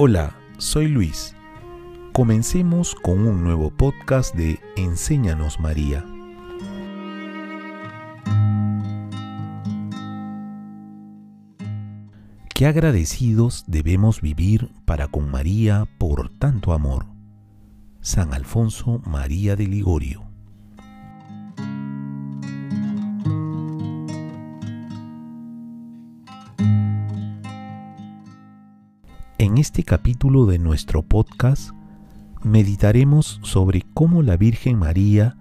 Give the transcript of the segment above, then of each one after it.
Hola, soy Luis. Comencemos con un nuevo podcast de Enséñanos María. Qué agradecidos debemos vivir para con María por tanto amor. San Alfonso María de Ligorio. En este capítulo de nuestro podcast meditaremos sobre cómo la Virgen María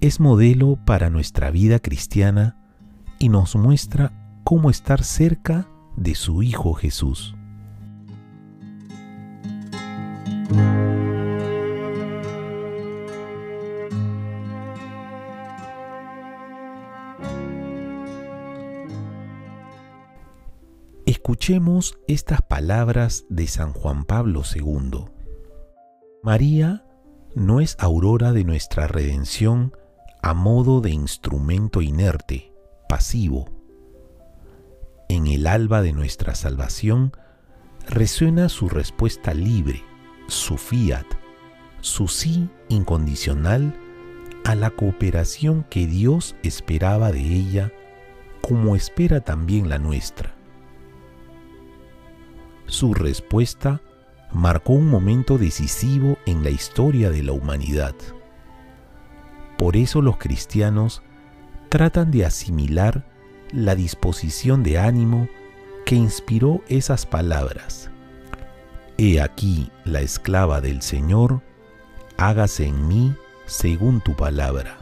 es modelo para nuestra vida cristiana y nos muestra cómo estar cerca de su Hijo Jesús. Escuchemos estas palabras de San Juan Pablo II. María no es aurora de nuestra redención a modo de instrumento inerte, pasivo. En el alba de nuestra salvación resuena su respuesta libre, su fiat, su sí incondicional a la cooperación que Dios esperaba de ella, como espera también la nuestra. Su respuesta marcó un momento decisivo en la historia de la humanidad. Por eso los cristianos tratan de asimilar la disposición de ánimo que inspiró esas palabras. He aquí la esclava del Señor, hágase en mí según tu palabra.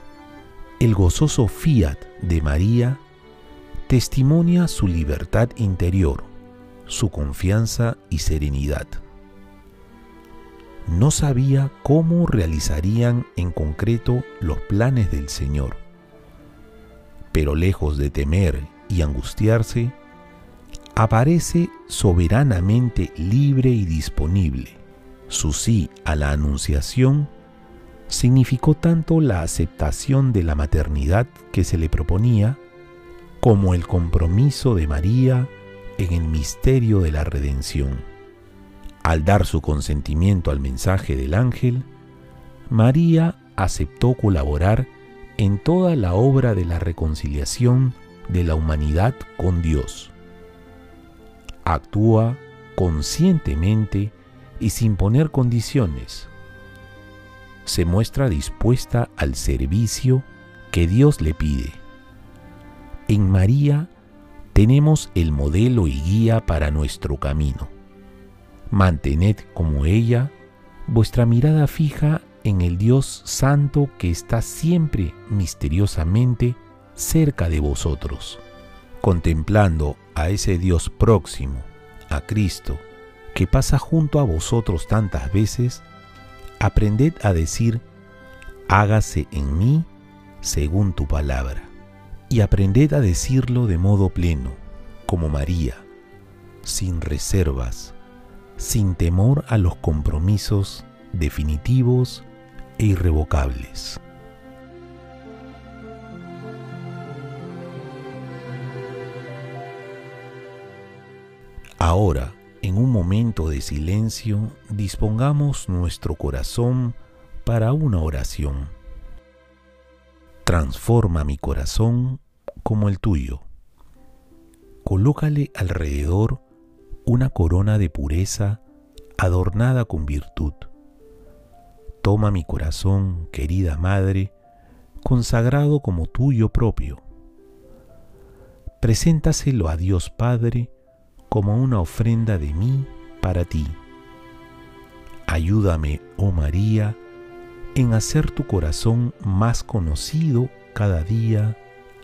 El gozoso fiat de María testimonia su libertad interior su confianza y serenidad. No sabía cómo realizarían en concreto los planes del Señor, pero lejos de temer y angustiarse, aparece soberanamente libre y disponible. Su sí a la anunciación significó tanto la aceptación de la maternidad que se le proponía, como el compromiso de María en el misterio de la redención. Al dar su consentimiento al mensaje del ángel, María aceptó colaborar en toda la obra de la reconciliación de la humanidad con Dios. Actúa conscientemente y sin poner condiciones. Se muestra dispuesta al servicio que Dios le pide. En María tenemos el modelo y guía para nuestro camino. Mantened como ella vuestra mirada fija en el Dios Santo que está siempre misteriosamente cerca de vosotros, contemplando a ese Dios próximo, a Cristo, que pasa junto a vosotros tantas veces, aprended a decir, hágase en mí según tu palabra y aprended a decirlo de modo pleno, como María, sin reservas, sin temor a los compromisos definitivos e irrevocables. Ahora, en un momento de silencio, dispongamos nuestro corazón para una oración. Transforma mi corazón como el tuyo. Colócale alrededor una corona de pureza adornada con virtud. Toma mi corazón, querida Madre, consagrado como tuyo propio. Preséntaselo a Dios Padre como una ofrenda de mí para ti. Ayúdame, oh María, en hacer tu corazón más conocido cada día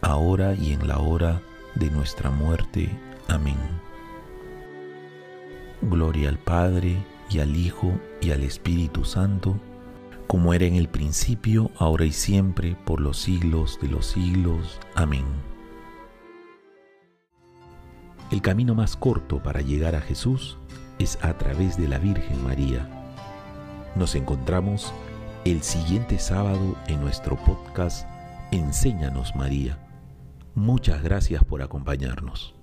ahora y en la hora de nuestra muerte. Amén. Gloria al Padre, y al Hijo, y al Espíritu Santo, como era en el principio, ahora y siempre, por los siglos de los siglos. Amén. El camino más corto para llegar a Jesús es a través de la Virgen María. Nos encontramos el siguiente sábado en nuestro podcast Enséñanos María. Muchas gracias por acompañarnos.